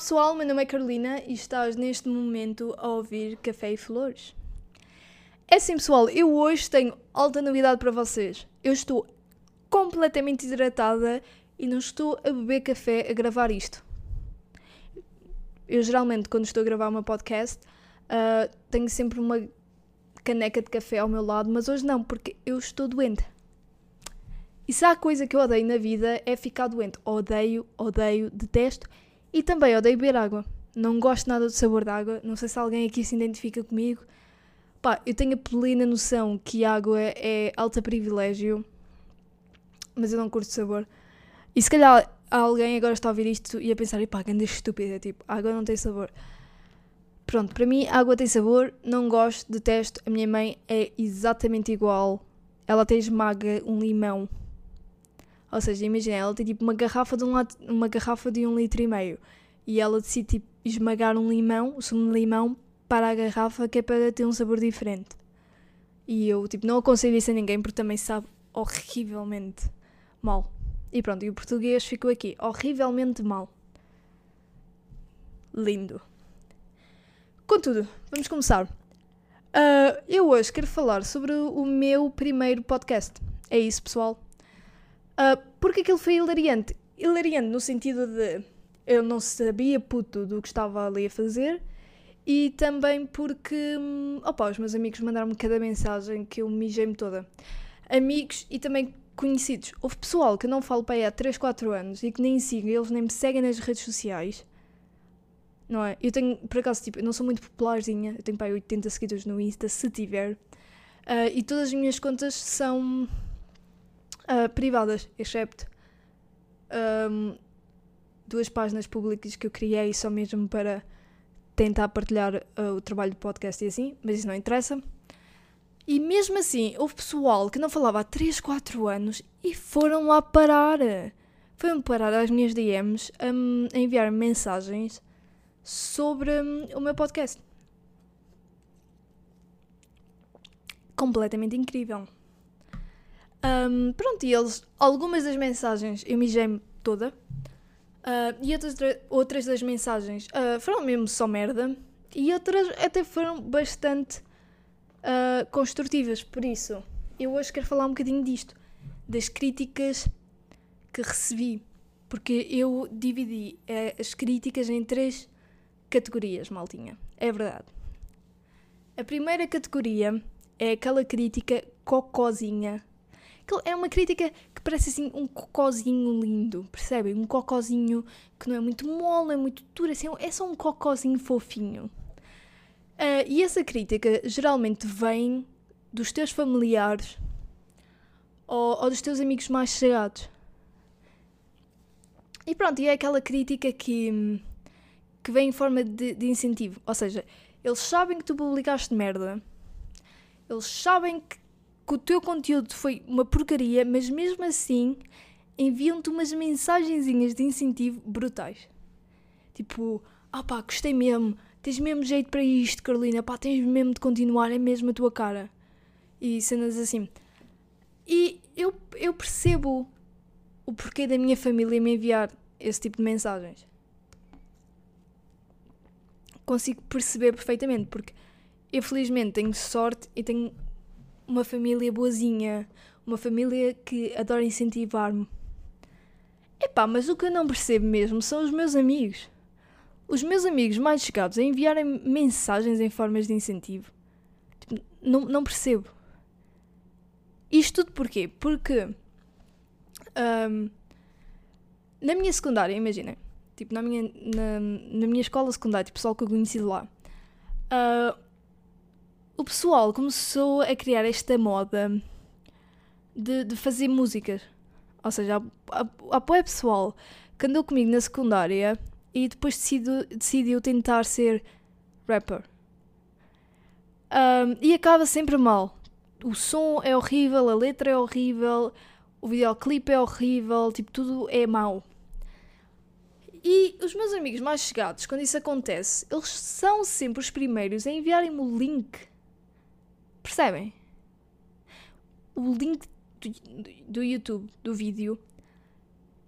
pessoal, meu nome é Carolina e estás neste momento a ouvir Café e Flores. É assim pessoal, eu hoje tenho alta novidade para vocês. Eu estou completamente hidratada e não estou a beber café a gravar isto. Eu geralmente quando estou a gravar meu podcast uh, tenho sempre uma caneca de café ao meu lado, mas hoje não, porque eu estou doente. E se há coisa que eu odeio na vida é ficar doente. Odeio, odeio, detesto e também odeio beber água. Não gosto nada do sabor da água. Não sei se alguém aqui se identifica comigo. Pá, eu tenho a plena noção que água é alta privilégio, mas eu não curto sabor. E se calhar alguém agora está a ouvir isto e a pensar, pá, que anda estúpida, tipo, água não tem sabor. Pronto, para mim água tem sabor, não gosto, detesto. A minha mãe é exatamente igual. Ela até esmaga um limão ou seja, imagina, ela tem tipo uma garrafa de um, uma garrafa de um litro e meio e ela decide tipo, esmagar um limão, o sumo de limão, para a garrafa que é para ter um sabor diferente. E eu tipo, não aconselho isso a ninguém porque também sabe horrivelmente mal. E pronto, e o português ficou aqui, horrivelmente mal. Lindo. Contudo, vamos começar. Uh, eu hoje quero falar sobre o meu primeiro podcast. É isso, pessoal. Uh, porque aquilo foi hilariante. Hilariante no sentido de eu não sabia puto do que estava ali a fazer e também porque hum, opa, os meus amigos mandaram-me cada mensagem que eu mijei-me toda. Amigos e também conhecidos. Houve pessoal que não falo para aí há 3, 4 anos e que nem sigo, eles nem me seguem nas redes sociais. Não é? Eu tenho, por acaso, tipo, eu não sou muito popularzinha, eu tenho para aí 80 seguidores no Insta, se tiver. Uh, e todas as minhas contas são uh, privadas, excepto um, duas páginas públicas que eu criei só mesmo para tentar partilhar uh, o trabalho do podcast e assim, mas isso não interessa. E mesmo assim, houve pessoal que não falava há 3, 4 anos e foram lá parar. Foram parar às minhas DMs a enviar mensagens sobre um, o meu podcast. Completamente incrível. Um, pronto, e eles, algumas das mensagens eu mijei-me toda. Uh, e outras, outras das mensagens uh, foram mesmo só merda. E outras até foram bastante uh, construtivas. Por isso, eu hoje quero falar um bocadinho disto. Das críticas que recebi. Porque eu dividi as críticas em três categorias, maltinha. É verdade. A primeira categoria é aquela crítica cocózinha é uma crítica que parece assim um cocózinho lindo, percebem? Um cocózinho que não é muito mole, é muito duro, assim, é só um cocózinho fofinho. Uh, e essa crítica geralmente vem dos teus familiares ou, ou dos teus amigos mais chegados. E pronto, e é aquela crítica que, que vem em forma de, de incentivo. Ou seja, eles sabem que tu publicaste merda, eles sabem que que o teu conteúdo foi uma porcaria, mas mesmo assim enviam-te umas mensagenzinhas de incentivo brutais. Tipo, ah pá, gostei mesmo, tens mesmo jeito para isto, Carolina, pá, tens mesmo de continuar, é mesmo a tua cara. E cenas assim. E eu, eu percebo o porquê da minha família me enviar esse tipo de mensagens. Consigo perceber perfeitamente, porque eu felizmente tenho sorte e tenho uma família boazinha, uma família que adora incentivar-me. Epá, mas o que eu não percebo mesmo são os meus amigos. Os meus amigos mais chegados a enviarem mensagens em formas de incentivo. Tipo, não, não percebo. Isto tudo porquê? Porque um, na minha secundária, imaginem, tipo, na minha, na, na minha escola secundária, tipo, pessoal que eu conheci lá, uh, o pessoal começou a criar esta moda de, de fazer músicas. Ou seja, apoia pessoal que andou comigo na secundária e depois decidiu, decidiu tentar ser rapper. Um, e acaba sempre mal. O som é horrível, a letra é horrível, o videoclipe é horrível, tipo, tudo é mau. E os meus amigos mais chegados, quando isso acontece, eles são sempre os primeiros a enviarem-me o link Percebem? O link do, YouTube do vídeo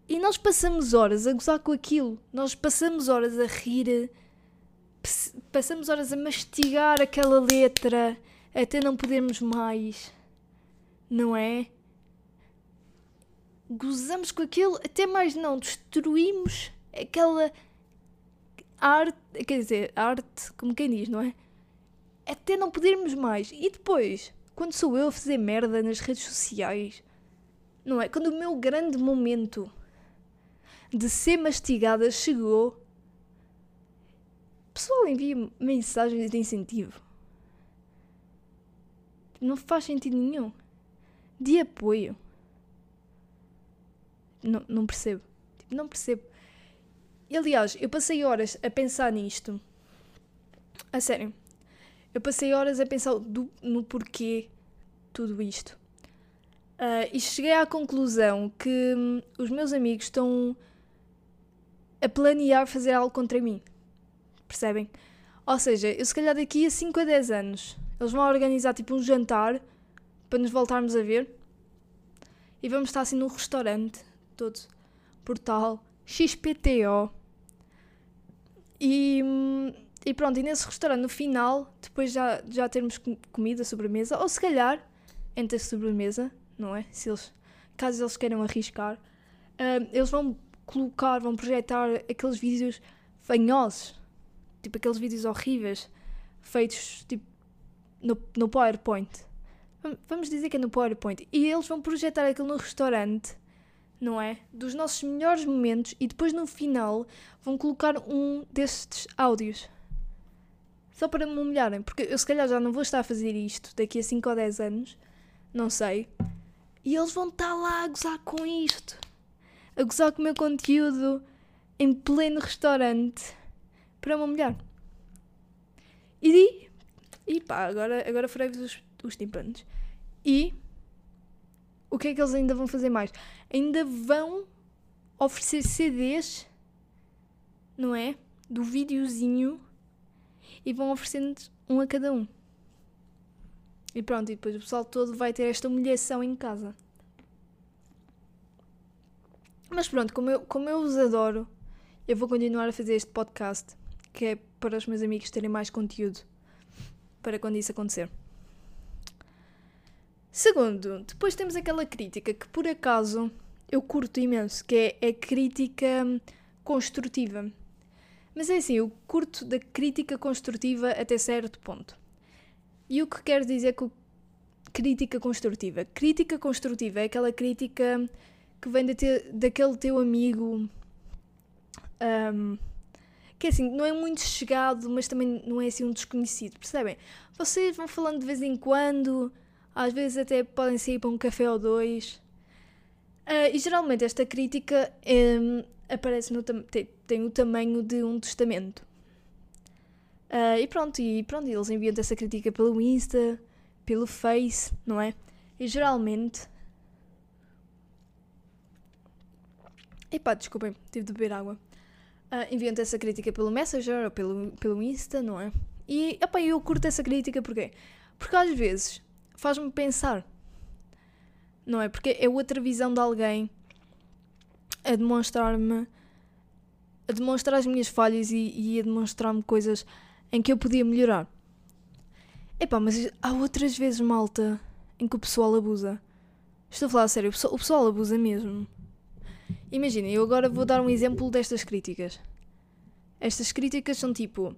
E nós passamos horas a gozar com aquilo. Nós passamos horas a rir, passamos horas a mastigar aquela letra até não podermos mais. Não é? Gozamos com aquilo, até mais não, destruímos aquela arte, quer dizer, arte, como quem diz, não é? Até não podermos mais. E depois, quando sou eu a fazer merda nas redes sociais, não é? Quando o meu grande momento de ser mastigada chegou, o pessoal envia mensagens de incentivo. Não faz sentido nenhum. De apoio. Não, não percebo. Tipo, não percebo. E, aliás, eu passei horas a pensar nisto. A sério. Eu passei horas a pensar do, no porquê tudo isto. Uh, e cheguei à conclusão que hum, os meus amigos estão a planear fazer algo contra mim. Percebem? Ou seja, eu se calhar daqui a 5 a 10 anos eles vão organizar tipo um jantar para nos voltarmos a ver e vamos estar assim num restaurante todo portal XPTO e, e pronto, e nesse restaurante no final, depois já, já termos comida, sobremesa, ou se calhar entre a sobremesa, não é? Se eles, caso eles queiram arriscar, uh, eles vão colocar, vão projetar aqueles vídeos fanhosos, tipo aqueles vídeos horríveis, feitos tipo no, no PowerPoint. Vamos dizer que é no PowerPoint. E eles vão projetar aquilo no restaurante, não é? Dos nossos melhores momentos e depois no final vão colocar um destes áudios. Só para me humilharem, porque eu se calhar já não vou estar a fazer isto daqui a 5 ou 10 anos, não sei. E eles vão estar lá a gozar com isto a gozar com o meu conteúdo em pleno restaurante para me humilhar. E e pá, agora, agora farei-vos os, os tímpanos. E o que é que eles ainda vão fazer mais? Ainda vão oferecer CDs, não é? Do videozinho e vão oferecendo um a cada um. E pronto, e depois o pessoal todo vai ter esta humilhação em casa. Mas pronto, como eu, como eu os adoro, eu vou continuar a fazer este podcast, que é para os meus amigos terem mais conteúdo para quando isso acontecer. Segundo, depois temos aquela crítica que por acaso eu curto imenso, que é a crítica construtiva. Mas é assim, eu curto da crítica construtiva até certo ponto. E o que quero dizer com crítica construtiva? Crítica construtiva é aquela crítica que vem ter, daquele teu amigo um, que assim, não é muito chegado, mas também não é assim um desconhecido, percebem? Vocês vão falando de vez em quando, às vezes até podem sair para um café ou dois. Uh, e geralmente esta crítica um, aparece no tem, tem, o tamanho de um testamento. Uh, e pronto, e pronto, eles enviam essa crítica pelo Insta, pelo Face, não é? E geralmente Epá, desculpem, tive de beber água. Uh, enviam-te essa crítica pelo Messenger ou pelo, pelo Insta, não é? E epá, eu curto essa crítica porquê? Porque às vezes faz-me pensar, não é? Porque é outra visão de alguém a demonstrar-me, a demonstrar as minhas falhas e, e a demonstrar-me coisas em que eu podia melhorar. Epá, mas há outras vezes, malta, em que o pessoal abusa. Estou a falar a sério, o pessoal, o pessoal abusa mesmo. Imaginem, eu agora vou dar um exemplo destas críticas. Estas críticas são tipo: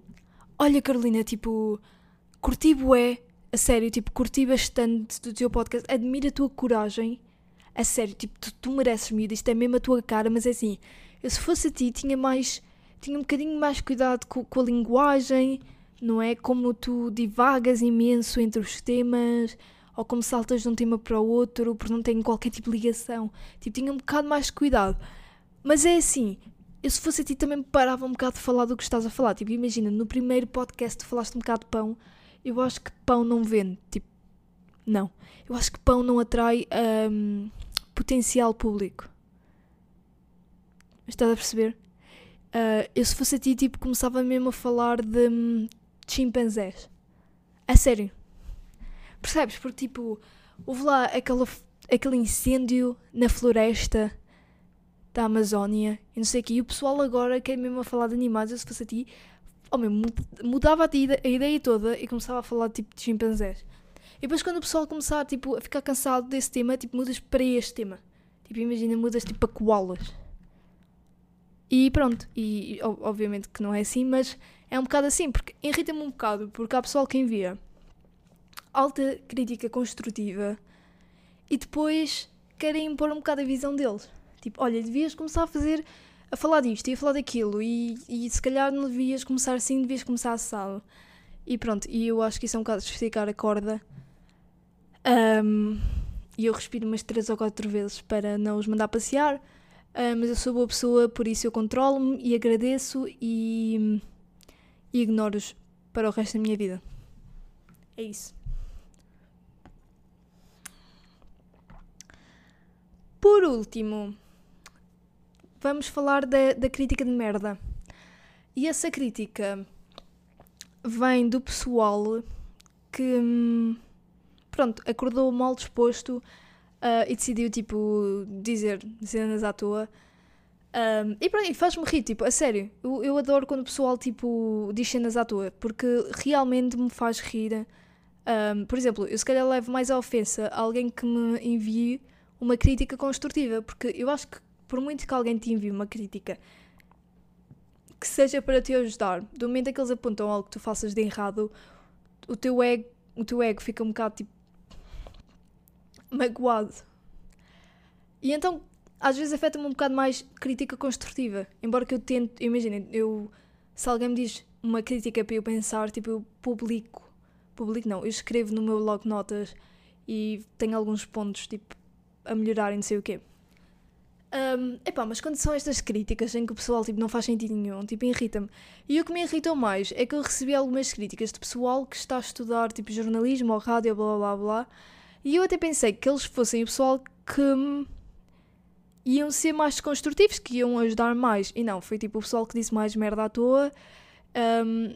Olha, Carolina, tipo, curti bué, a sério, tipo, curti bastante do teu podcast, admiro a tua coragem, a sério, tipo, tu, tu mereces me isto é mesmo a tua cara, mas é assim, eu se fosse a ti tinha mais, tinha um bocadinho mais cuidado com, com a linguagem, não é? Como tu divagas imenso entre os temas, ou como saltas de um tema para o outro, porque não tem qualquer tipo de ligação. Tipo, tinha um bocado mais de cuidado. Mas é assim, eu se fosse a ti também parava um bocado de falar do que estás a falar. Tipo, imagina, no primeiro podcast tu falaste um bocado de pão, eu acho que pão não vende. Tipo, não. Eu acho que pão não atrai um, potencial público. Estás a perceber? Uh, eu se fosse a ti, tipo, começava mesmo a falar de, hum, de chimpanzés. A sério. Percebes? Porque tipo, houve lá aquele, aquele incêndio na floresta da Amazónia e não sei o quê. E o pessoal agora quer mesmo a falar de animais. Eu se fosse a ti, oh, mudava a, a ideia toda e começava a falar tipo de chimpanzés. Depois quando o pessoal começar tipo, a ficar cansado desse tema, tipo, mudas para este tema. Tipo, imagina, mudas tipo a koalas. E pronto, e obviamente que não é assim, mas é um bocado assim, porque irrita-me um bocado, porque há pessoal que envia alta crítica construtiva e depois querem impor um bocado a visão deles. Tipo, olha, devias começar a fazer, a falar disto e a falar daquilo, e, e se calhar não devias começar assim, devias começar assado. E pronto, e eu acho que isso é um bocado de esticar a corda. Um, e eu respiro umas 3 ou 4 vezes para não os mandar passear. Uh, mas eu sou boa pessoa, por isso eu controlo-me e agradeço e, e ignoro-os para o resto da minha vida. É isso. Por último, vamos falar da, da crítica de merda. E essa crítica vem do pessoal que, hum, pronto, acordou mal disposto uh, e decidiu, tipo, dizer cenas à toa. Um, e pronto, faz-me rir, tipo, a sério. Eu, eu adoro quando o pessoal, tipo, diz cenas à toa, porque realmente me faz rir. Um, por exemplo, eu se calhar levo mais a ofensa a alguém que me envie uma crítica construtiva, porque eu acho que por muito que alguém te envie uma crítica que seja para te ajudar, do momento em que eles apontam algo que tu faças de errado, o teu ego, o teu ego fica um bocado tipo magoado. E então, às vezes afeta-me um bocado mais crítica construtiva, embora que eu tente, imaginem, eu se alguém me diz uma crítica para eu pensar, tipo, eu publico, publico não, eu escrevo no meu log notas e tenho alguns pontos, tipo, a melhorar e não sei o quê. Um, epá, mas quando são estas críticas em que o pessoal tipo, não faz sentido nenhum, tipo, irrita-me. E o que me irritou mais é que eu recebi algumas críticas de pessoal que está a estudar tipo jornalismo ou rádio, blá blá blá, e eu até pensei que eles fossem o pessoal que iam ser mais construtivos, que iam ajudar mais. E não, foi tipo o pessoal que disse mais merda à toa. Um,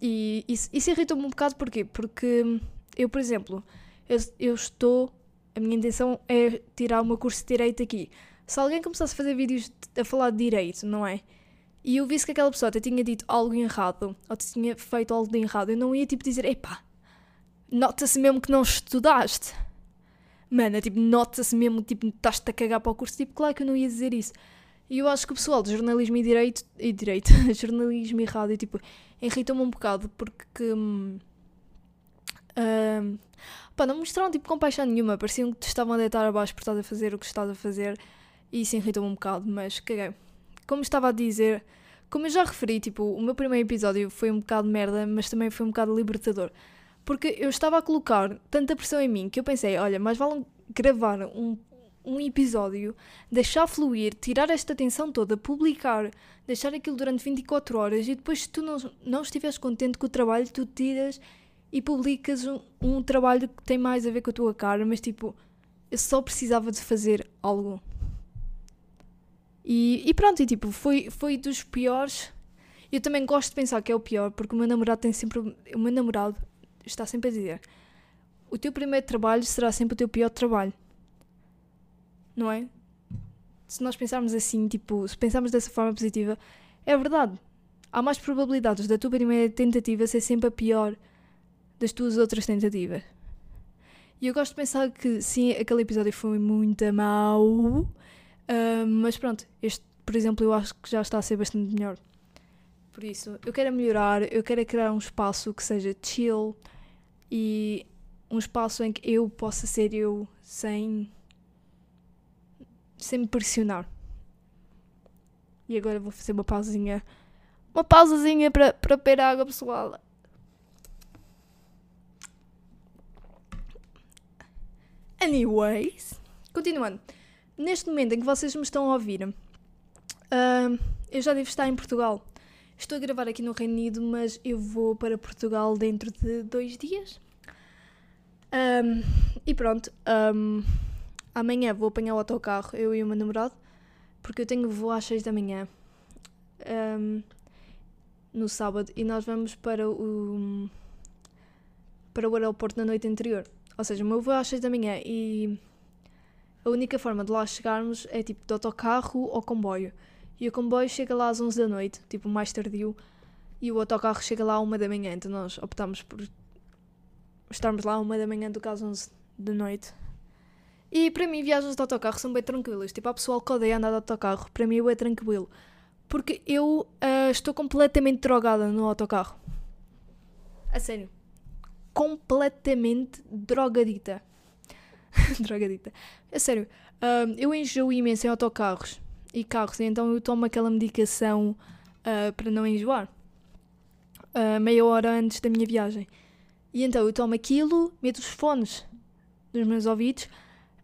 e isso, isso irritou-me um bocado porquê? Porque eu, por exemplo, eu, eu estou a minha intenção é tirar o meu curso de Direito aqui. Se alguém começasse a fazer vídeos a falar de Direito, não é? E eu visse que aquela pessoa até tinha dito algo errado, ou tinha feito algo de errado, eu não ia tipo dizer, epá, nota-se mesmo que não estudaste. Mano, é tipo, nota-se mesmo, tipo, estás-te a cagar para o curso. Tipo, claro que eu não ia dizer isso. E eu acho que o pessoal de jornalismo e direito, e direito, jornalismo e rádio, tipo, irritam-me um bocado porque. Hum, hum, Pá, não mostraram tipo compaixão nenhuma, pareciam que te estavam a deitar abaixo por estás a fazer o que estás a fazer e isso irritou-me um bocado, mas caguei. Como estava a dizer, como eu já referi, tipo, o meu primeiro episódio foi um bocado merda, mas também foi um bocado libertador. Porque eu estava a colocar tanta pressão em mim que eu pensei, olha, mais vale gravar um, um episódio, deixar fluir, tirar esta tensão toda, publicar, deixar aquilo durante 24 horas e depois se tu não, não estiveres contente com o trabalho, tu tiras e publicas um, um trabalho que tem mais a ver com a tua cara, mas tipo, eu só precisava de fazer algo. E, e pronto, e tipo, foi, foi dos piores. Eu também gosto de pensar que é o pior, porque o meu namorado tem sempre. O meu namorado está sempre a dizer: o teu primeiro trabalho será sempre o teu pior trabalho. Não é? Se nós pensarmos assim, tipo, se pensarmos dessa forma positiva, é verdade. Há mais probabilidades da tua primeira tentativa ser sempre a pior das tuas outras tentativas. E eu gosto de pensar que sim, aquele episódio foi muito mau, uh, mas pronto, este, por exemplo, eu acho que já está a ser bastante melhor. Por isso, eu quero melhorar, eu quero criar um espaço que seja chill e um espaço em que eu possa ser eu sem, sem me pressionar. E agora vou fazer uma pausinha. Uma pausazinha para, para beber água, pessoal. Anyways, continuando. Neste momento em que vocês me estão a ouvir, uh, eu já devo estar em Portugal. Estou a gravar aqui no Reino Unido, mas eu vou para Portugal dentro de dois dias. Um, e pronto, um, amanhã vou apanhar o autocarro, eu e o meu namorado, porque eu tenho voo às 6 da manhã um, no sábado e nós vamos para o, para o aeroporto na noite anterior. Ou seja, o meu voo é às 6 da manhã e a única forma de lá chegarmos é tipo de autocarro ou comboio. E o comboio chega lá às 11 da noite, tipo mais tardio, e o autocarro chega lá à 1 da manhã. Então nós optamos por estarmos lá à 1 da manhã do que às 11 da noite. E para mim, viagens de autocarro são bem tranquilas. Tipo, há pessoal que odeia andar de autocarro. Para mim, é tranquilo. Porque eu uh, estou completamente drogada no autocarro. A sério. Completamente drogadita. drogadita. A sério. Uh, eu enjoo imenso em autocarros e carros. Então eu tomo aquela medicação uh, para não enjoar. meia hora antes da minha viagem. E então eu tomo aquilo, meto os fones nos meus ouvidos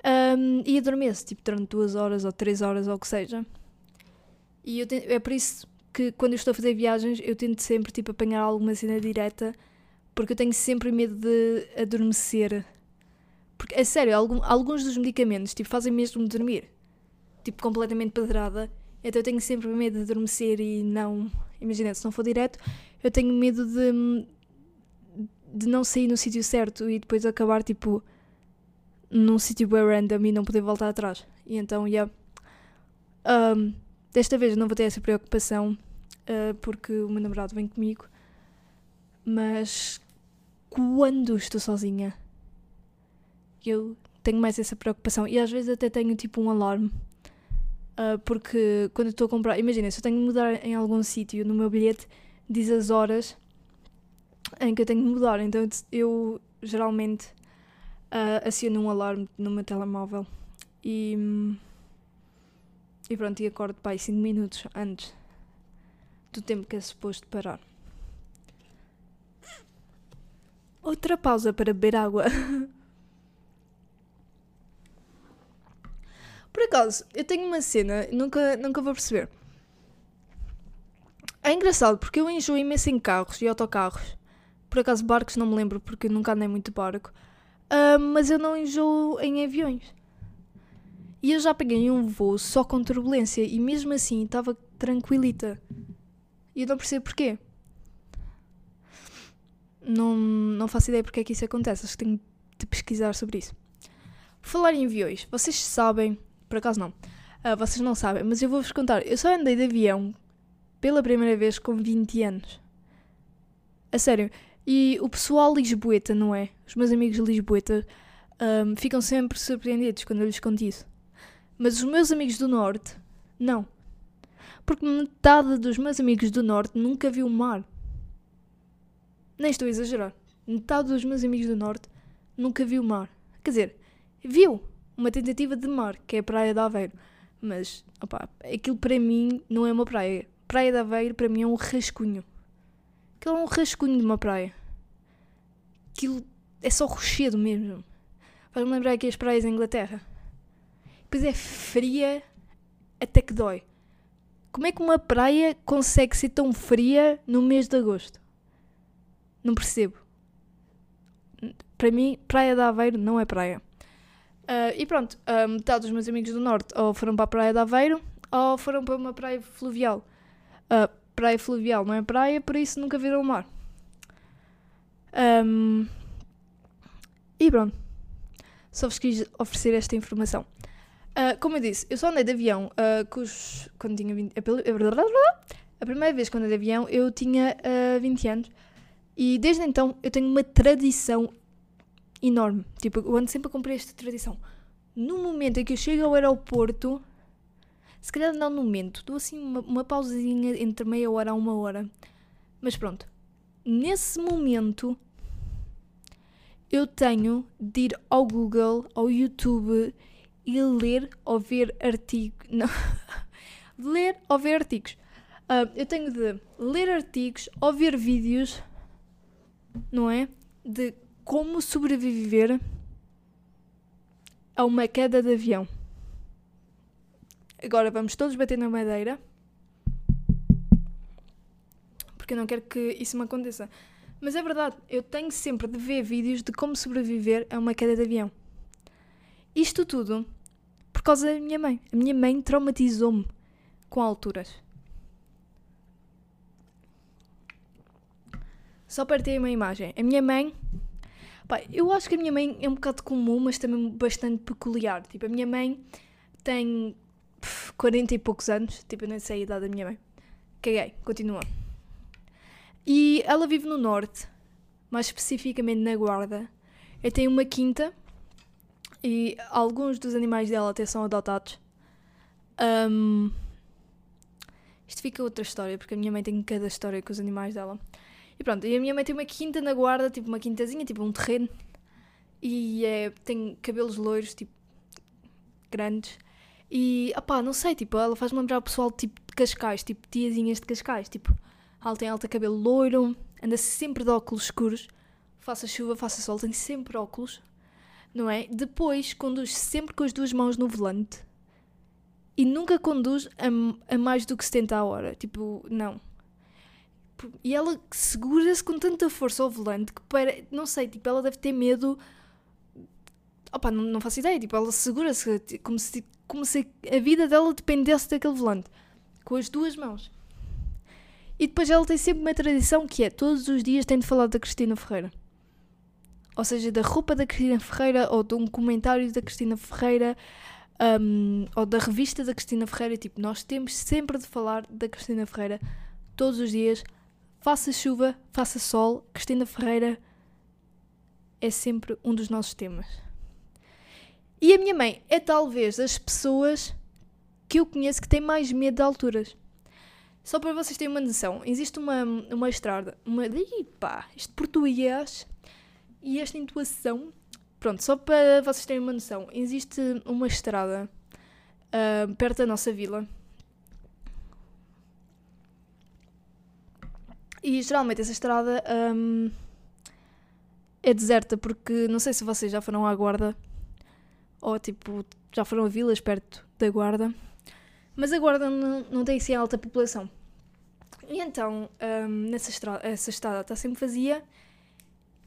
um, e adormeço, tipo, durante duas horas ou três horas ou o que seja. E eu é por isso que quando eu estou a fazer viagens eu tento sempre, tipo, apanhar alguma cena direta, porque eu tenho sempre medo de adormecer. Porque, é sério, algum, alguns dos medicamentos, tipo, fazem mesmo dormir. Tipo, completamente pedrada. Então eu tenho sempre medo de adormecer e não... Imagina, se não for direto, eu tenho medo de... de não sair no sítio certo e depois acabar, tipo num sítio bem random e não poder voltar atrás. E então, yeah. Um, desta vez não vou ter essa preocupação uh, porque o meu namorado vem comigo. Mas quando estou sozinha, eu tenho mais essa preocupação. E às vezes até tenho tipo um alarme. Uh, porque quando estou a comprar, imagina, se eu tenho de mudar em algum sítio, no meu bilhete diz as horas em que eu tenho de mudar. Então eu geralmente uh, aciono um alarme no meu telemóvel e, e pronto, e acordo pai 5 minutos antes do tempo que é suposto parar. Outra pausa para beber água. Por acaso, eu tenho uma cena, nunca, nunca vou perceber. É engraçado porque eu enjoo imenso em carros e autocarros. Por acaso, barcos não me lembro porque nunca andei muito barco. Uh, mas eu não enjoo em aviões. E eu já peguei um voo só com turbulência e mesmo assim estava tranquilita. E eu não percebo porquê. Não, não faço ideia porque é que isso acontece. Acho que tenho de pesquisar sobre isso. Falar em aviões, vocês sabem, por acaso não, uh, vocês não sabem, mas eu vou-vos contar. Eu só andei de avião pela primeira vez com 20 anos. A sério, e o pessoal lisboeta, não é? Os meus amigos lisboeta um, ficam sempre surpreendidos quando eu lhes conto isso. Mas os meus amigos do Norte, não. Porque metade dos meus amigos do Norte nunca viu o mar. Nem estou a exagerar. Metade dos meus amigos do Norte nunca viu o mar. Quer dizer, viu uma tentativa de mar, que é a Praia de Aveiro. Mas, opá, aquilo para mim não é uma praia. Praia de Aveiro para mim é um rascunho. Aquilo é um rascunho de uma praia. Aquilo é só rochedo mesmo. Faz-me lembrar aqui as praias da Inglaterra. Depois é fria até que dói. Como é que uma praia consegue ser tão fria no mês de agosto? Não percebo. Para mim, Praia de Aveiro não é praia. Uh, e pronto, uh, metade dos meus amigos do Norte ou foram para a Praia de Aveiro ou foram para uma praia fluvial. Uh, praia fluvial não é praia, por isso nunca viram o mar. Um, e pronto. Só vos quis oferecer esta informação. Uh, como eu disse, eu só andei de avião uh, cujos, quando tinha 20, a primeira vez quando andei de avião eu tinha uh, 20 anos e desde então eu tenho uma tradição enorme. Tipo, eu ando sempre a cumprir esta tradição. No momento em que eu chego ao aeroporto, se calhar não no momento, dou assim uma, uma pausinha entre meia hora a uma hora. Mas pronto, nesse momento eu tenho de ir ao Google, ao YouTube e ler ou ver artigos. Não. ler ou ver artigos. Uh, eu tenho de ler artigos ou ver vídeos, não é? De como sobreviver a uma queda de avião. Agora vamos todos bater na madeira. Porque eu não quero que isso me aconteça. Mas é verdade, eu tenho sempre de ver vídeos de como sobreviver a uma queda de avião. Isto tudo por causa da minha mãe. A minha mãe traumatizou-me com alturas. Só para uma imagem. A minha mãe Pá, eu acho que a minha mãe é um bocado comum, mas também bastante peculiar. Tipo, a minha mãe tem pff, 40 e poucos anos. Tipo, eu nem sei a idade da minha mãe. Caguei, continua. E ela vive no norte, mais especificamente na Guarda. Eu tenho uma quinta e alguns dos animais dela até são adotados. Um, isto fica outra história, porque a minha mãe tem cada história com os animais dela. E pronto, e a minha mãe tem uma quinta na guarda, tipo uma quintazinha, tipo um terreno. E é, tem cabelos loiros, tipo, grandes. E, opá, não sei, tipo, ela faz-me lembrar o pessoal tipo de Cascais, tipo tiazinhas de Cascais, tipo, ela tem alta cabelo loiro, anda sempre de óculos escuros, faça chuva, faça sol, tem sempre óculos, não é? Depois conduz sempre com as duas mãos no volante e nunca conduz a, a mais do que 70 a hora. Tipo, não. E ela segura-se com tanta força ao volante que para. Não sei, tipo, ela deve ter medo. Opa, não, não faço ideia. Tipo, ela segura-se como se, como se a vida dela dependesse daquele volante. Com as duas mãos. E depois ela tem sempre uma tradição que é todos os dias tem de falar da Cristina Ferreira. Ou seja, da roupa da Cristina Ferreira ou de um comentário da Cristina Ferreira um, ou da revista da Cristina Ferreira. Tipo, nós temos sempre de falar da Cristina Ferreira todos os dias. Faça chuva, faça sol, Cristina Ferreira é sempre um dos nossos temas. E a minha mãe é talvez das pessoas que eu conheço que tem mais medo de alturas. Só para vocês terem uma noção, existe uma, uma estrada, uma. Ih, pá, este português e esta intuação Pronto, só para vocês terem uma noção, existe uma estrada uh, perto da nossa vila. E geralmente essa estrada um, é deserta porque não sei se vocês já foram à guarda ou tipo já foram a vilas perto da guarda, mas a guarda não, não tem assim alta população. E então um, nessa estrada, essa estrada está sempre vazia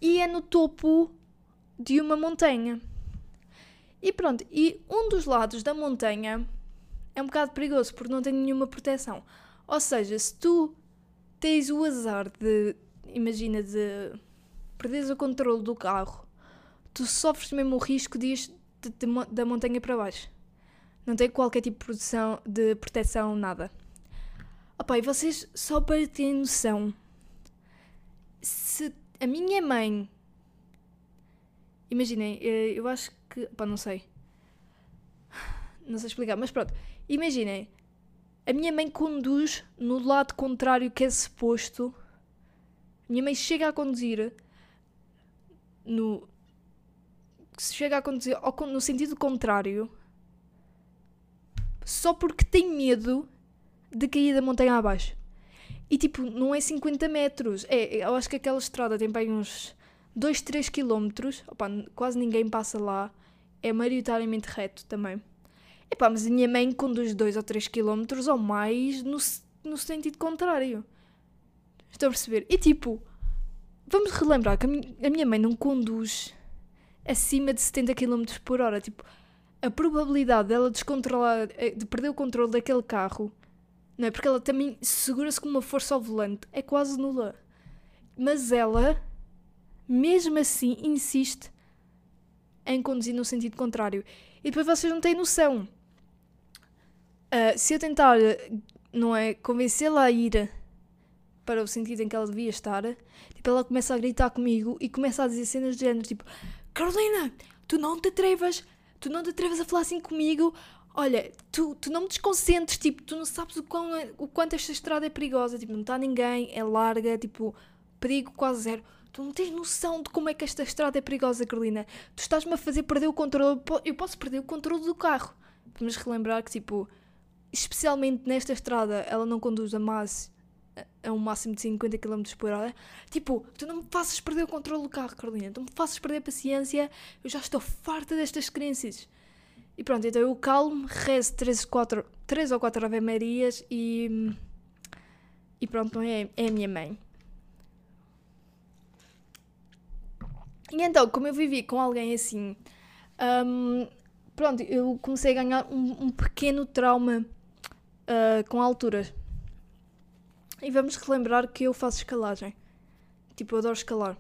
e é no topo de uma montanha. E pronto, e um dos lados da montanha é um bocado perigoso porque não tem nenhuma proteção. Ou seja, se tu tens o azar de, imagina, de perderes o controle do carro, tu sofres mesmo o risco de, de, de, da montanha para baixo. Não tem qualquer tipo de proteção, de proteção nada. Opa, e vocês, só para terem noção, se a minha mãe Imaginem, eh, eu acho que. Pá, não sei. Não sei explicar, mas pronto. Imaginem, a minha mãe conduz no lado contrário que é suposto. A minha mãe chega a conduzir no. Chega a conduzir no sentido contrário só porque tem medo de cair da montanha abaixo. E tipo, não é 50 metros. É, eu acho que aquela estrada tem bem uns 2, 3 km, opa, quase ninguém passa lá, é maioritariamente reto também. Epá, mas a minha mãe conduz 2 ou 3 km ou mais no, no sentido contrário. Estou a perceber? E tipo, vamos relembrar que a minha, a minha mãe não conduz acima de 70 km por hora. Tipo, a probabilidade dela descontrolar, eh, de perder o controle daquele carro, não é? Porque ela também segura-se com uma força ao volante, é quase nula. Mas ela mesmo assim insiste em conduzir no sentido contrário. E depois vocês não têm noção. Uh, se eu tentar, não é, convencê-la a ir para o sentido em que ela devia estar, tipo, ela começa a gritar comigo e começa a dizer cenas de género, tipo, Carolina, tu não te atrevas, tu não te atrevas a falar assim comigo, olha, tu, tu não me desconcentres, tipo, tu não sabes o, quão, o quanto esta estrada é perigosa, tipo, não está ninguém, é larga, tipo, perigo quase zero. Tu não tens noção de como é que esta estrada é perigosa, Carolina. Tu estás-me a fazer perder o controle. Eu posso perder o controle do carro. Vamos relembrar que, tipo, especialmente nesta estrada, ela não conduz a mais a um máximo de 50 km por hora. Tipo, tu não me faças perder o controle do carro, Carolina. Tu me faças perder a paciência. Eu já estou farta destas crenças. E pronto, então eu calmo, rezo 3, 4, 3 ou 4 Ave Marias e. E pronto, é, é a minha mãe. E então, como eu vivi com alguém assim, um, pronto, eu comecei a ganhar um, um pequeno trauma uh, com alturas. E vamos relembrar que eu faço escalagem. Tipo, eu adoro escalar.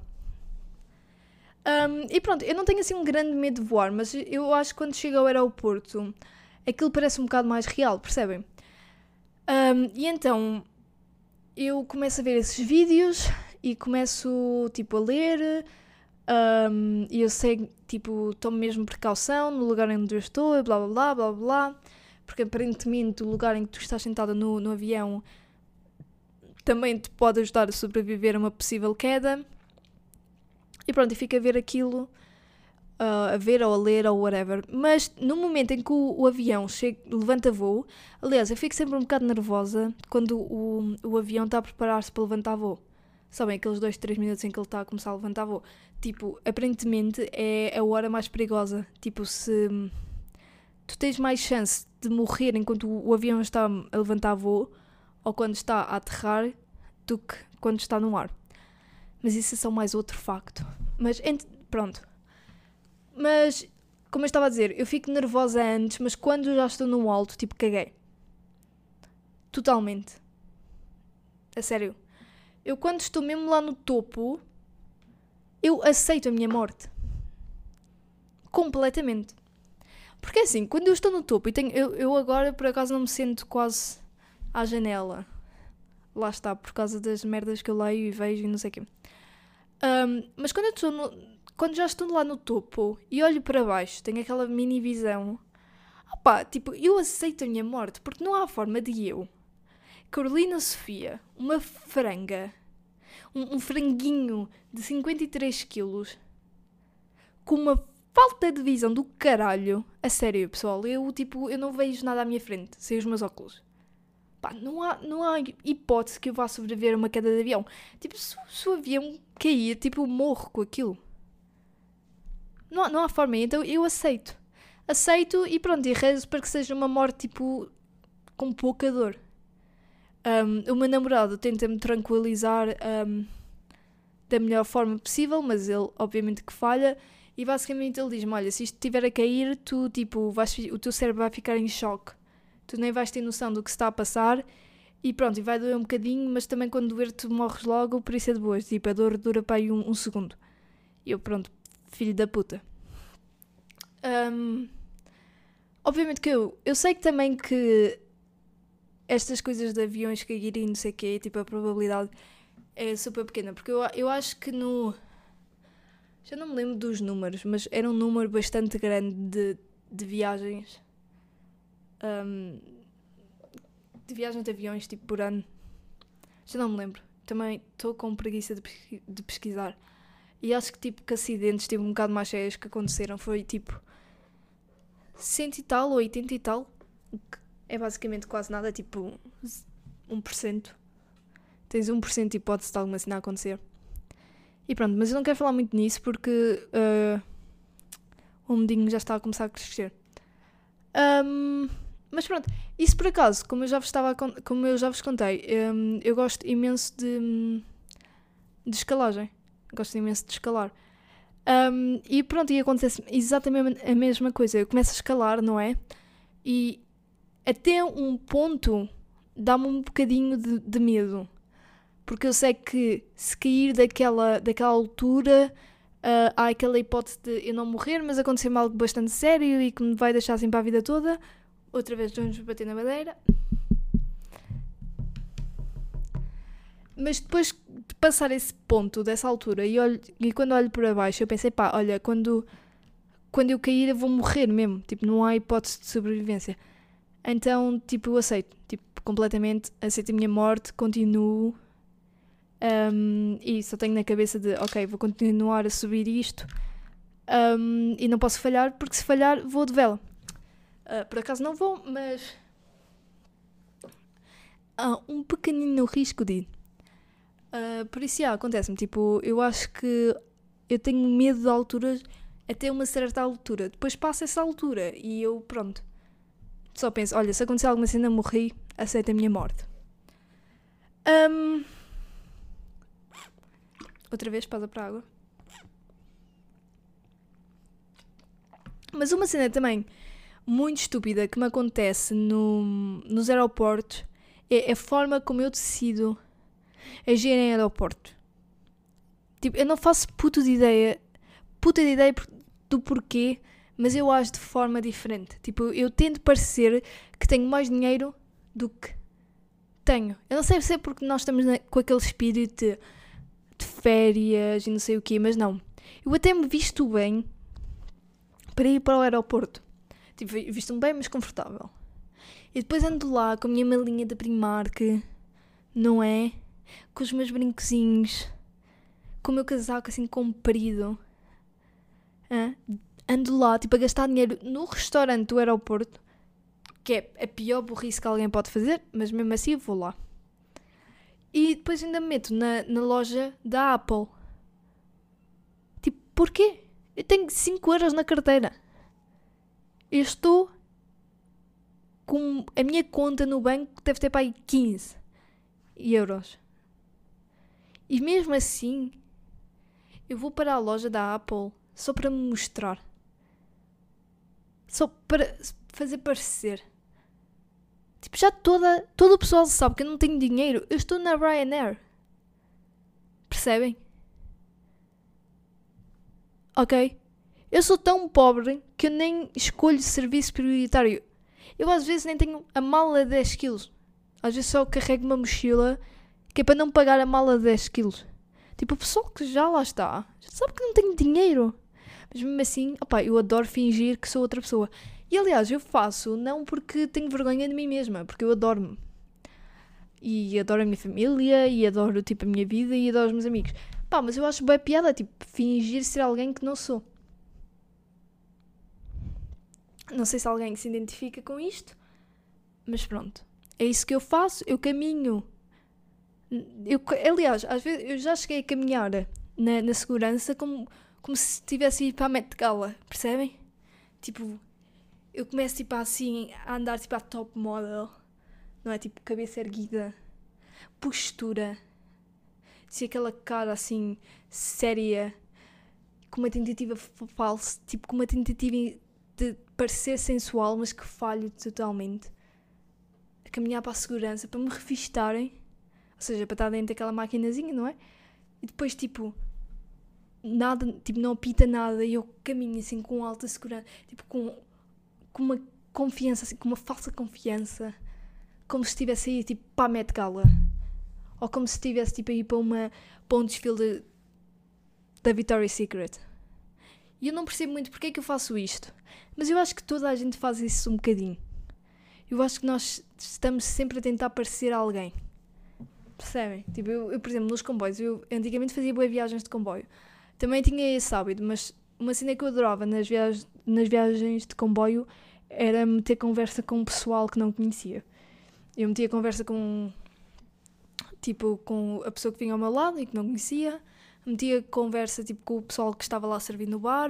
Um, e pronto, eu não tenho assim um grande medo de voar, mas eu acho que quando chego ao aeroporto aquilo parece um bocado mais real, percebem? Um, e então eu começo a ver esses vídeos e começo tipo a ler um, e eu sei, tipo, tomo mesmo precaução no lugar onde eu estou, blá blá blá blá blá, porque aparentemente o lugar em que tu estás sentada no, no avião também te pode ajudar a sobreviver a uma possível queda. E pronto, e fico a ver aquilo, uh, a ver ou a ler ou whatever. Mas no momento em que o, o avião chega, levanta voo, aliás, eu fico sempre um bocado nervosa quando o, o avião está a preparar-se para levantar voo. Sabem, aqueles 2, 3 minutos em que ele está a começar a levantar voo. Tipo, aparentemente é a hora mais perigosa. Tipo, se tu tens mais chance de morrer enquanto o, avião está a levantar voo ou quando está a aterrar do que quando está no ar. Mas isso é só mais outro facto. Mas pronto. Mas, como eu estava a dizer, eu fico nervosa antes, mas quando já estou no alto, tipo, caguei. Totalmente. A sério. Eu quando estou mesmo lá no topo, eu aceito a minha morte. Completamente. Porque assim, quando eu estou no topo e tenho. Eu, eu agora por acaso não me sinto quase à janela. Lá está, por causa das merdas que eu leio e vejo e não sei o quê. Um, mas quando eu estou no, quando já estou lá no topo e olho para baixo, tenho aquela mini visão. Opá, tipo, eu aceito a minha morte, porque não há forma de eu, Carolina Sofia, uma franga, um, um franguinho de 53 quilos, com uma falta de visão do caralho. A sério, pessoal, eu, tipo, eu não vejo nada à minha frente, sem os meus óculos. Pá, não há, não há hipótese que eu vá sobreviver a uma queda de avião. Tipo, se, se o avião cair, tipo, eu morro com aquilo. Não, não há forma, então eu aceito. Aceito e pronto, e rezo para que seja uma morte, tipo, com pouca dor. Um, o meu namorado tenta-me tranquilizar um, da melhor forma possível, mas ele, obviamente, que falha. E basicamente ele diz-me: Olha, se isto estiver a cair, tu, tipo, vais, o teu cérebro vai ficar em choque tu nem vais ter noção do que está a passar e pronto, e vai doer um bocadinho, mas também quando doer tu morres logo, por isso é de boas. Tipo, a dor dura para aí um, um segundo. E eu, pronto, filho da puta. Um, obviamente que eu, eu sei que também que estas coisas de aviões caírem e não sei o quê, tipo, a probabilidade é super pequena, porque eu, eu acho que no. Já não me lembro dos números, mas era um número bastante grande de, de viagens um, de viagens de aviões, tipo, por ano. Já não me lembro. Também estou com preguiça de, de pesquisar. E acho que, tipo, que acidentes, tipo, um bocado mais sérios que aconteceram foi, tipo, cento e tal ou 80 e tal. É basicamente quase nada, tipo, 1%. Tens 1% de hipótese de alguma cena acontecer. E pronto, mas eu não quero falar muito nisso porque uh, o mundinho já está a começar a crescer. Um, mas pronto, isso por acaso, como eu já vos, estava como eu já vos contei, um, eu gosto imenso de, de escalagem. Gosto imenso de escalar. Um, e pronto, e acontece exatamente a mesma coisa. Eu começo a escalar, não é? E até um ponto dá-me um bocadinho de, de, medo. Porque eu sei que se cair daquela, daquela altura, uh, há aquela hipótese de eu não morrer, mas acontecer-me algo bastante sério e que me vai deixar assim para a vida toda. Outra vez vamos bater na madeira. Mas depois de passar esse ponto, dessa altura, e, olho, e quando olho para baixo, eu pensei, pá, olha, quando, quando eu cair eu vou morrer mesmo. Tipo, não há hipótese de sobrevivência. Então, tipo, eu aceito. Tipo, completamente aceito a minha morte, continuo. Um, e só tenho na cabeça de, ok, vou continuar a subir isto. Um, e não posso falhar, porque se falhar, vou de vela. Uh, por acaso não vou, mas há um pequenino risco de ir. Uh, por isso, já, acontece-me. Tipo, eu acho que eu tenho medo de alturas até uma certa altura. Depois passa essa altura e eu, pronto. Só penso: olha, se acontecer alguma cena, morri, aceita a minha morte. Um... Outra vez, pausa para a água. Mas uma cena também muito estúpida que me acontece no, nos aeroportos é a forma como eu decido agir em aeroporto. Tipo, eu não faço puto de ideia puta de ideia do porquê, mas eu acho de forma diferente. Tipo, eu tento parecer que tenho mais dinheiro do que tenho. Eu não sei se é porque nós estamos na, com aquele espírito de, de férias e não sei o quê, mas não. Eu até me visto bem para ir para o aeroporto. Tipo, visto-me bem, mas confortável. E depois ando lá com a minha malinha da Primark, não é? Com os meus brincozinhos, com o meu casaco assim comprido. Ah, ando lá, tipo, a gastar dinheiro no restaurante do aeroporto, que é a pior burrice que alguém pode fazer, mas mesmo assim eu vou lá. E depois ainda me meto na, na loja da Apple. Tipo, porquê? Eu tenho 5 euros na carteira. Eu estou com a minha conta no banco deve ter para aí 15 euros. E mesmo assim, eu vou para a loja da Apple só para me mostrar. Só para fazer parecer. Tipo, já toda, todo o pessoal sabe que eu não tenho dinheiro. Eu estou na Ryanair. Percebem? Ok? Eu sou tão pobre que eu nem escolho serviço prioritário. Eu às vezes nem tenho a mala de 10 quilos. Às vezes só carrego uma mochila que é para não pagar a mala de 10 quilos. Tipo, o pessoal que já lá está, já sabe que não tenho dinheiro. Mas mesmo assim, opa, eu adoro fingir que sou outra pessoa. E aliás, eu faço não porque tenho vergonha de mim mesma, porque eu adoro-me. E adoro a minha família, e adoro tipo a minha vida, e adoro os meus amigos. Pá, mas eu acho bem piada, tipo, fingir ser alguém que não sou. Não sei se alguém se identifica com isto, mas pronto. É isso que eu faço, eu caminho. Eu, aliás, às vezes eu já cheguei a caminhar na, na segurança como, como se estivesse a ir para a Met Gala, percebem? Tipo, eu começo tipo assim a andar tipo a top model, não é? Tipo, cabeça erguida, postura, se aquela cara assim séria, com uma tentativa falsa, tipo com uma tentativa de parecer sensual, mas que falho totalmente. A caminhar para a segurança, para me revistarem, ou seja, para estar dentro daquela maquinazinha, não é? E depois, tipo, nada, tipo, não apita nada e eu caminho assim com alta segurança, tipo, com, com uma confiança, assim, com uma falsa confiança, como se estivesse aí, tipo, para a Met Gala. Ou como se estivesse, tipo, aí para, uma, para um desfile de, da Victoria's Secret. E eu não percebo muito porque é que eu faço isto. Mas eu acho que toda a gente faz isso um bocadinho. Eu acho que nós estamos sempre a tentar parecer alguém. Percebem? Tipo, eu, eu por exemplo, nos comboios, eu antigamente fazia boas viagens de comboio. Também tinha esse hábito, mas uma cena que eu adorava nas, nas viagens de comboio era meter conversa com o pessoal que não conhecia. Eu metia conversa com tipo com a pessoa que vinha ao meu lado e que não conhecia metia conversa tipo, com o pessoal que estava lá a servir no bar,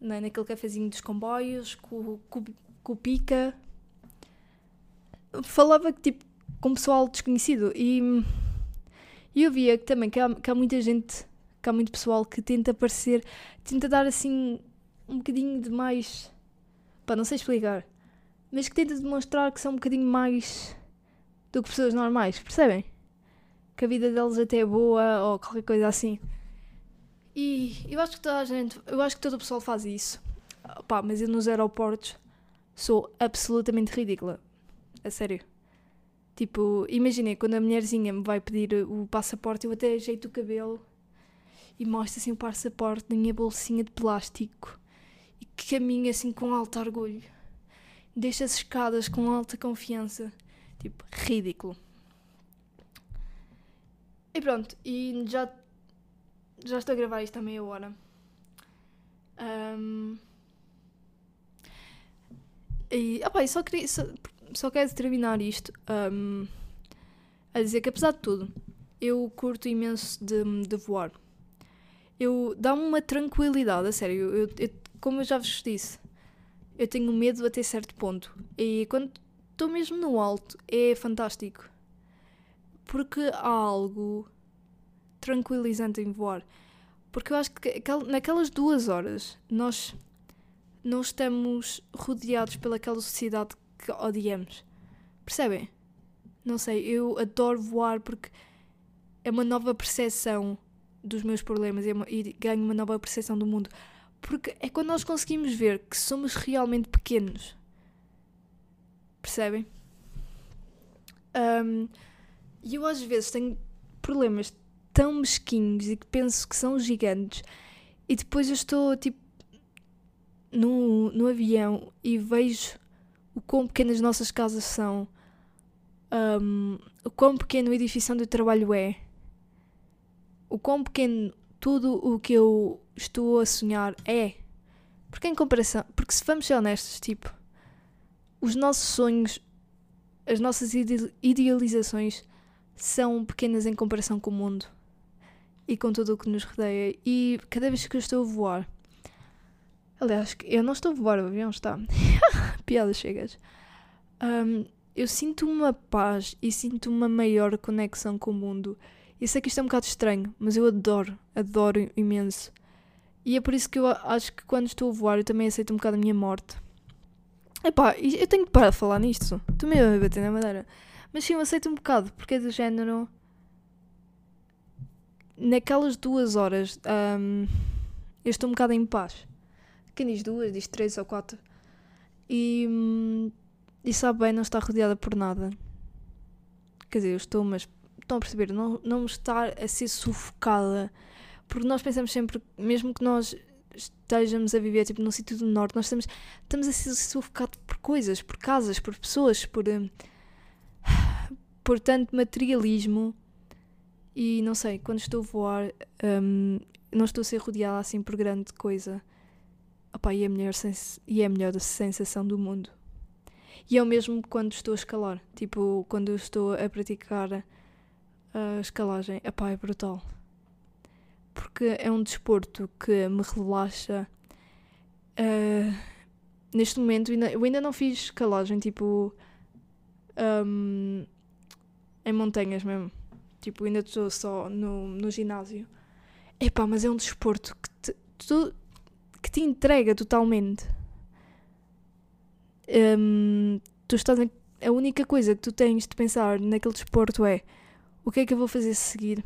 né, naquele cafezinho dos comboios, com, com, com o Pica. Falava tipo, com pessoal desconhecido e, e eu via que também que há, que há muita gente, que há muito pessoal que tenta parecer, tenta dar assim um bocadinho de mais. Pá, não sei explicar. Mas que tenta demonstrar que são um bocadinho mais do que pessoas normais, percebem? que a vida deles até é boa ou qualquer coisa assim. E eu acho que toda a gente, eu acho que todo o pessoal faz isso. Pá, mas eu nos aeroportos sou absolutamente ridícula. A sério. Tipo, imaginei quando a mulherzinha me vai pedir o passaporte, eu até ajeito o cabelo e mostro assim o passaporte na minha bolsinha de plástico e caminho assim com alto orgulho. Deixo as escadas com alta confiança. Tipo, ridículo. E pronto, e já, já estou a gravar isto há meia hora. Um, e, opa, só, queria, só, só quero terminar isto um, a dizer que, apesar de tudo, eu curto imenso de, de voar. Eu dá-me uma tranquilidade, a sério. Eu, eu, como eu já vos disse, eu tenho medo até certo ponto. E quando estou mesmo no alto, é fantástico porque há algo tranquilizante em voar. Porque eu acho que naquelas duas horas nós não estamos rodeados pelaquela sociedade que odiamos. Percebem? Não sei, eu adoro voar porque é uma nova percepção dos meus problemas e, e ganho uma nova percepção do mundo. Porque é quando nós conseguimos ver que somos realmente pequenos. Percebem? Um, e eu às vezes tenho problemas tão mesquinhos e que penso que são gigantes e depois eu estou tipo no, no avião e vejo o quão pequenas as nossas casas são, um, o quão pequeno o edifício onde eu trabalho é, o quão pequeno tudo o que eu estou a sonhar é. Porque em comparação, porque se vamos ser honestos, tipo, os nossos sonhos, as nossas idealizações são pequenas em comparação com o mundo e com tudo o que nos rodeia. E cada vez que eu estou a voar, aliás, eu não estou a voar, o avião está. Piadas chegas. Um, eu sinto uma paz e sinto uma maior conexão com o mundo. E que isto é um bocado estranho, mas eu adoro, adoro imenso. E é por isso que eu acho que quando estou a voar eu também aceito um bocado a minha morte. Epá, eu tenho que parar de falar nisto. Estou meio a bater na madeira. Mas sim, eu aceito um bocado, porque é do género naquelas duas horas um, eu estou um bocado em paz. Quem diz duas, diz três ou quatro. E, hum, e sabe bem não estar rodeada por nada. Quer dizer, eu estou, mas estão a perceber, não, não estar a ser sufocada. Porque nós pensamos sempre, mesmo que nós estejamos a viver tipo num sítio do norte, nós estamos, estamos a ser sufocados por coisas, por casas, por pessoas, por, hum, por tanto materialismo e não sei, quando estou a voar, um, não estou a ser rodeada assim por grande coisa. Opa, e, é a melhor e é a melhor sensação do mundo. E é o mesmo quando estou a escalar. Tipo, quando estou a praticar a escalagem. Epá, é brutal. Porque é um desporto que me relaxa. Uh, neste momento, eu ainda não fiz escalagem, tipo. Um, em montanhas mesmo. Tipo, ainda estou só no, no ginásio. Epá, mas é um desporto que te, tu, que te entrega totalmente. Um, tu estás a única coisa que tu tens de pensar naquele desporto é o que é que eu vou fazer seguir?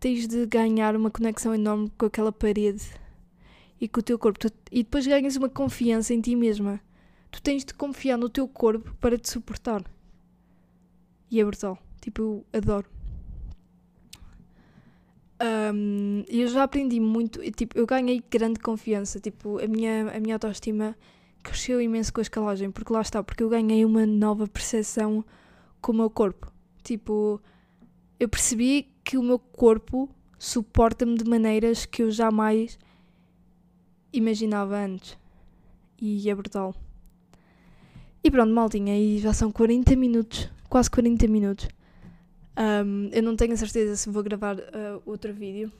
Tens de ganhar uma conexão enorme com aquela parede e com o teu corpo. E depois ganhas uma confiança em ti mesma. Tu tens de confiar no teu corpo para te suportar. E é brutal. Tipo, eu adoro. Um, eu já aprendi muito. Tipo, eu ganhei grande confiança. Tipo, a minha, a minha autoestima cresceu imenso com a escalagem. Porque lá está, porque eu ganhei uma nova percepção com o meu corpo. Tipo, eu percebi que o meu corpo suporta-me de maneiras que eu jamais imaginava antes. E é brutal. E pronto, maltinha, e já são 40 minutos quase 40 minutos. Um, eu não tenho a certeza se vou gravar uh, outro vídeo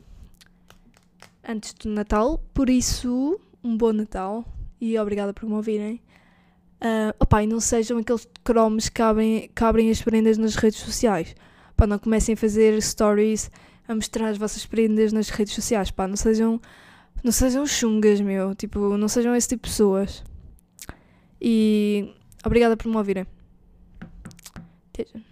antes do Natal, por isso, um bom Natal e obrigada por me ouvirem. Uh, opa, e não sejam aqueles cromos que abrem, que abrem as prendas nas redes sociais. Pá, não comecem a fazer stories a mostrar as vossas prendas nas redes sociais. Pá, não sejam, não sejam chungas, meu. Tipo, não sejam esse tipo de pessoas. E obrigada por me ouvirem. 这种。